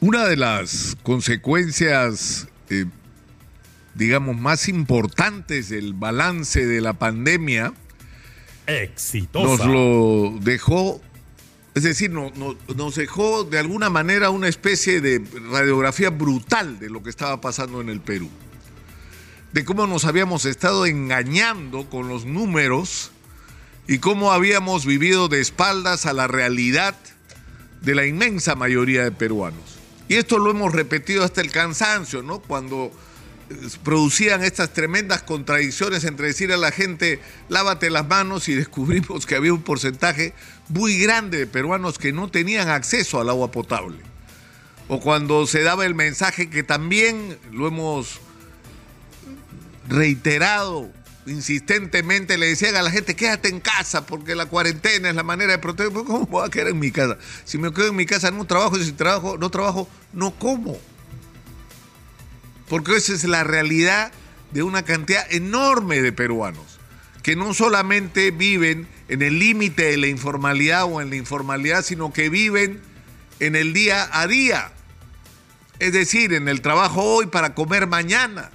Una de las consecuencias, eh, digamos, más importantes del balance de la pandemia Exitosa. nos lo dejó, es decir, no- no- nos dejó de alguna manera una especie de radiografía brutal de lo que estaba pasando en el Perú. De cómo nos habíamos estado engañando con los números y cómo habíamos vivido de espaldas a la realidad de la inmensa mayoría de peruanos. Y esto lo hemos repetido hasta el cansancio, ¿no? Cuando eh, producían estas tremendas contradicciones entre decir a la gente, lávate las manos y descubrimos que había un porcentaje muy grande de peruanos que no tenían acceso al agua potable. O cuando se daba el mensaje que también lo hemos reiterado insistentemente, le decían a la gente, quédate en casa porque la cuarentena es la manera de proteger. Pues, ¿Cómo voy a quedar en mi casa? Si me quedo en mi casa no trabajo y si trabajo, no trabajo, no como. Porque esa es la realidad de una cantidad enorme de peruanos que no solamente viven en el límite de la informalidad o en la informalidad, sino que viven en el día a día. Es decir, en el trabajo hoy para comer mañana.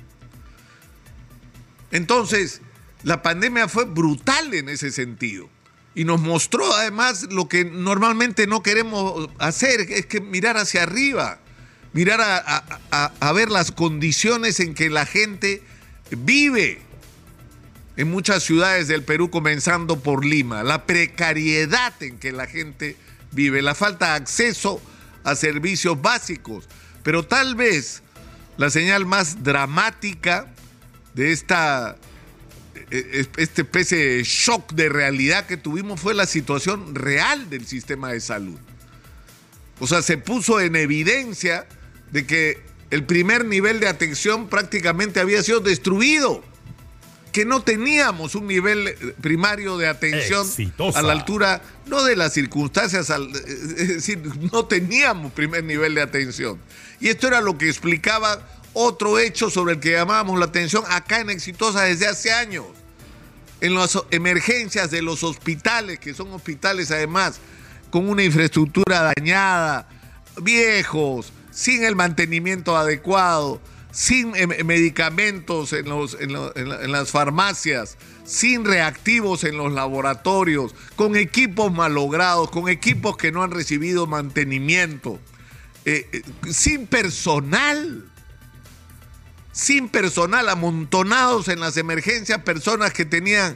Entonces, la pandemia fue brutal en ese sentido. Y nos mostró además lo que normalmente no queremos hacer, es que mirar hacia arriba, mirar a, ver las condiciones en que la gente vive en muchas ciudades del Perú, comenzando por Lima, la precariedad en que la gente vive, la falta de acceso a servicios básicos. Pero tal vez la señal más dramática de esta eh, esta especie de shock de realidad que tuvimos fue la situación real del sistema de salud. O sea, se puso en evidencia de que el primer nivel de atención prácticamente había sido destruido, que no teníamos un nivel eh, primario de atención Exitosa. a la altura, no de las circunstancias, eh, es decir, no teníamos primer nivel de atención. Y esto era lo que explicaba otro hecho sobre el que llamábamos la atención acá en Exitosa desde hace años en las emergencias de los hospitales, que son hospitales además con una infraestructura dañada, viejos, sin el mantenimiento adecuado, sin eh, medicamentos en, las farmacias, sin reactivos en los laboratorios, con equipos malogrados, con equipos que no han recibido mantenimiento, eh, eh, sin personal sin personal, amontonados en las emergencias, personas que tenían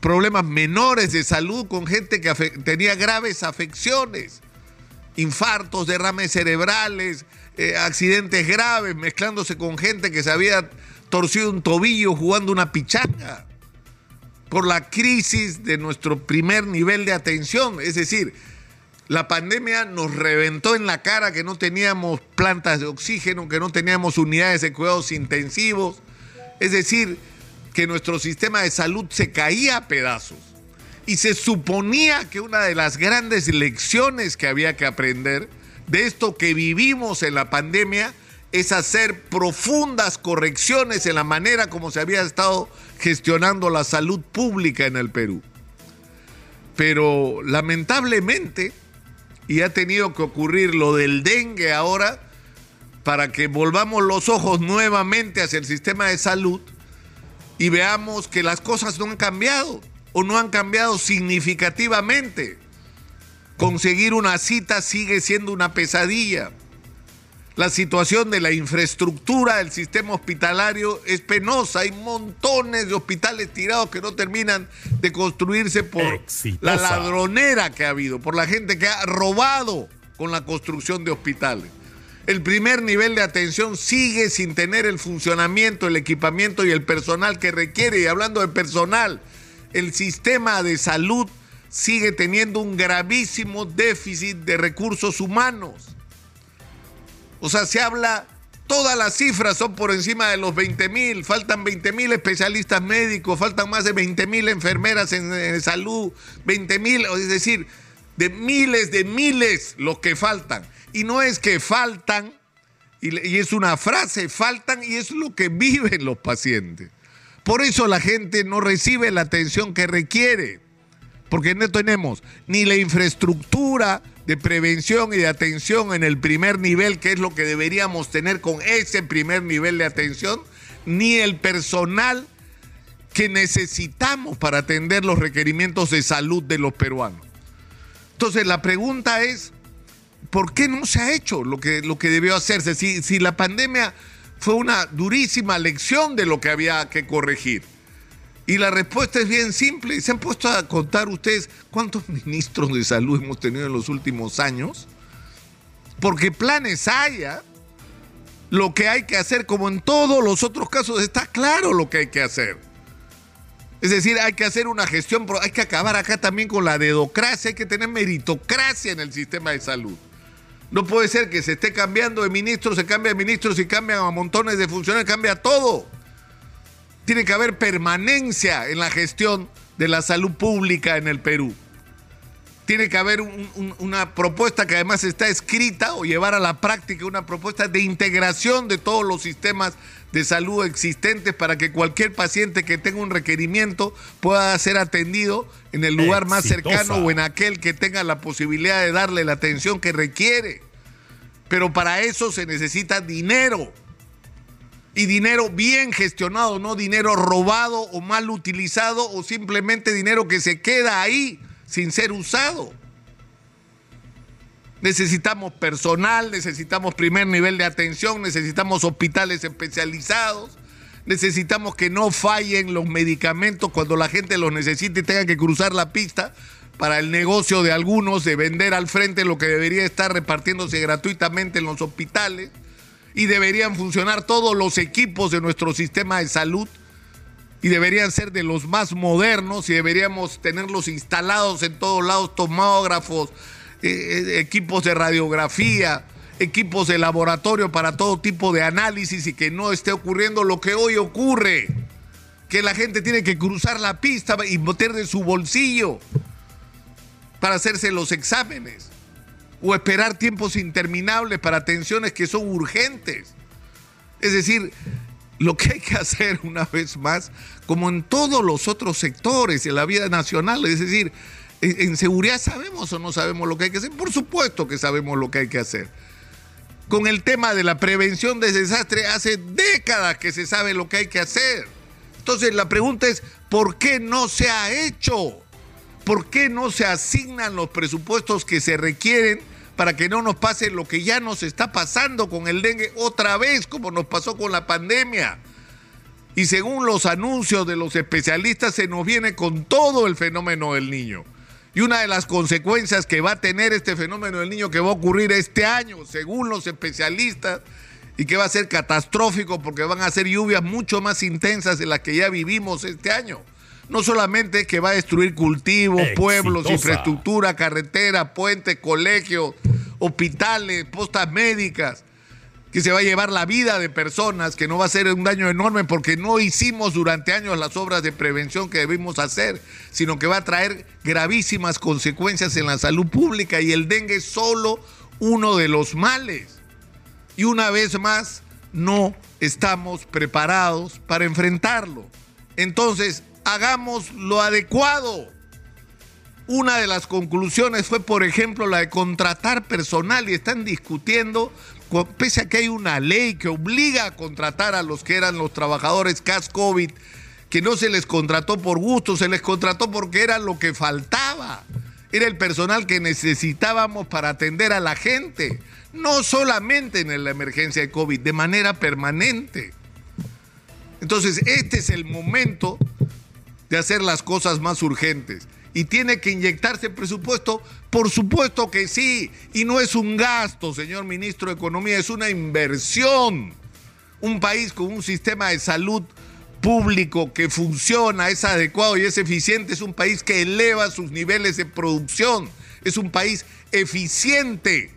problemas menores de salud, con gente que tenía graves afecciones, infartos, derrames cerebrales, eh, accidentes graves, mezclándose con gente que se había torcido un tobillo jugando una pichanga, por la crisis de nuestro primer nivel de atención, es decir, la pandemia nos reventó en la cara que no teníamos plantas de oxígeno, que no teníamos unidades de cuidados intensivos. Es decir, que nuestro sistema de salud se caía a pedazos. Y se suponía que una de las grandes lecciones que había que aprender de esto que vivimos en la pandemia es hacer profundas correcciones en la manera como se había estado gestionando la salud pública en el Perú. Pero lamentablemente, y ha tenido que ocurrir lo del dengue ahora para que volvamos los ojos nuevamente hacia el sistema de salud y veamos que las cosas no han cambiado o no han cambiado significativamente. Conseguir una cita sigue siendo una pesadilla. La situación de la infraestructura del sistema hospitalario es penosa. Hay montones de hospitales tirados que no terminan de construirse por Exitosa. la ladronera que ha habido, por la gente que ha robado con la construcción de hospitales. El primer nivel de atención sigue sin tener el funcionamiento, el equipamiento y el personal que requiere. Y hablando de personal, el sistema de salud sigue teniendo un gravísimo déficit de recursos humanos. O sea, se habla, todas las cifras son por encima de los 20 mil, faltan 20 mil especialistas médicos, faltan más de 20 mil enfermeras en, salud, 20 mil, es decir, de miles de miles los que faltan. Y no es que faltan, y, y es una frase, faltan y es lo que viven los pacientes. Por eso la gente no recibe la atención que requiere porque no tenemos ni la infraestructura de prevención y de atención en el primer nivel, que es lo que deberíamos tener con ese primer nivel de atención, ni el personal que necesitamos para atender los requerimientos de salud de los peruanos. Entonces la pregunta es, ¿por qué no se ha hecho lo que, lo que debió hacerse? Si, si la pandemia fue una durísima lección de lo que había que corregir. Y la respuesta es bien simple. ¿Se han puesto a contar ustedes cuántos ministros de salud hemos tenido en los últimos años? Porque planes haya, lo que hay que hacer, como en todos los otros casos, está claro lo que hay que hacer. Es decir, hay que hacer una gestión, hay que acabar acá también con la dedocracia, hay que tener meritocracia en el sistema de salud. No puede ser que se esté cambiando de ministros, se cambia de ministros y cambian a montones de funcionarios, cambia todo tiene que haber permanencia en la gestión de la salud pública en el Perú. Tiene que haber una propuesta que además está escrita o llevar a la práctica una propuesta de integración de todos los sistemas de salud existentes para que cualquier paciente que tenga un requerimiento pueda ser atendido en el lugar más cercano o en aquel que tenga la posibilidad de darle la atención que requiere. Pero para eso se necesita dinero y dinero bien gestionado, no dinero robado o mal utilizado o simplemente dinero que se queda ahí sin ser usado. Necesitamos personal, necesitamos primer nivel de atención, necesitamos hospitales especializados, necesitamos que no fallen los medicamentos cuando la gente los necesite y tenga que cruzar la pista para el negocio de algunos de vender al frente lo que debería estar repartiéndose gratuitamente en los hospitales y deberían funcionar todos los equipos de nuestro sistema de salud y deberían ser de los más modernos y deberíamos tenerlos instalados en todos lados, tomógrafos, eh, eh, equipos de radiografía, equipos de laboratorio para todo tipo de análisis y que no esté ocurriendo lo que hoy ocurre, que la gente tiene que cruzar la pista y meter de su bolsillo para hacerse los exámenes o esperar tiempos interminables para atenciones que son urgentes. Es decir, lo que hay que hacer una vez más, como en todos los otros sectores de la vida nacional, es decir, en seguridad sabemos o no sabemos lo que hay que hacer. Por supuesto que sabemos lo que hay que hacer. Con el tema de la prevención de desastre, hace décadas que se sabe lo que hay que hacer. Entonces la pregunta es, ¿por qué no se ha hecho? ¿Por qué no se asignan los presupuestos que se requieren para que no nos pase lo que ya nos está pasando con el dengue otra vez, como nos pasó con la pandemia? Y según los anuncios de los especialistas, se nos viene con todo el fenómeno del niño. Y una de las consecuencias que va a tener este fenómeno del niño que va a ocurrir este año, según los especialistas, y que va a ser catastrófico porque van a ser lluvias mucho más intensas de las que ya vivimos este año no solamente que va a destruir cultivos, pueblos, infraestructura, carretera, puentes, colegios, hospitales, postas médicas, que se va a llevar la vida de personas, que no va a ser un daño enorme porque no hicimos durante años las obras de prevención que debimos hacer, sino que va a traer gravísimas consecuencias en la salud pública y el dengue es solo uno de los males. Y una vez más, no estamos preparados para enfrentarlo. Entonces, hagamos lo adecuado. Una de las conclusiones fue, por ejemplo, la de contratar personal y están discutiendo, pese a que hay una ley que obliga a contratar a los que eran los trabajadores CAS COVID, que no se les contrató por gusto, se les contrató porque era lo que faltaba. Era el personal que necesitábamos para atender a la gente, no solamente en la emergencia de COVID, de manera permanente. Entonces, este es el momento de hacer las cosas más urgentes. ¿Y tiene que inyectarse presupuesto? Por supuesto que sí. Y no es un gasto, señor ministro de Economía, es una inversión. Un país con un sistema de salud público que funciona, es adecuado y es eficiente, es un país que eleva sus niveles de producción, es un país eficiente.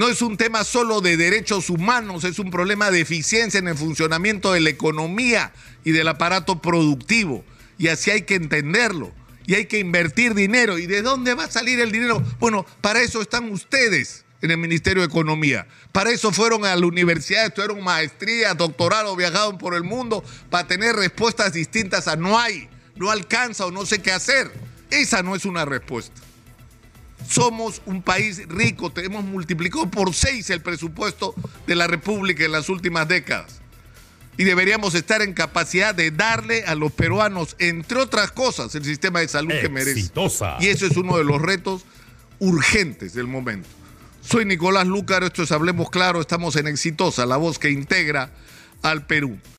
No es un tema solo de derechos humanos, es un problema de eficiencia en el funcionamiento de la economía y del aparato productivo. Y así hay que entenderlo. Y hay que invertir dinero. ¿Y de dónde va a salir el dinero? Bueno, para eso están ustedes en el Ministerio de Economía. Para eso fueron a la universidad, estudiaron maestría, doctorado, viajaron por el mundo para tener respuestas distintas a no hay, no alcanza o no sé qué hacer. Esa no es una respuesta. Somos un país rico, hemos multiplicado por seis el presupuesto de la República en las últimas décadas. Y deberíamos estar en capacidad de darle a los peruanos, entre otras cosas, el sistema de salud que merece. Exitosa. Y eso es uno de los retos urgentes del momento. Soy Nicolás Lúcar, esto es Hablemos Claro, estamos en Exitosa, la voz que integra al Perú.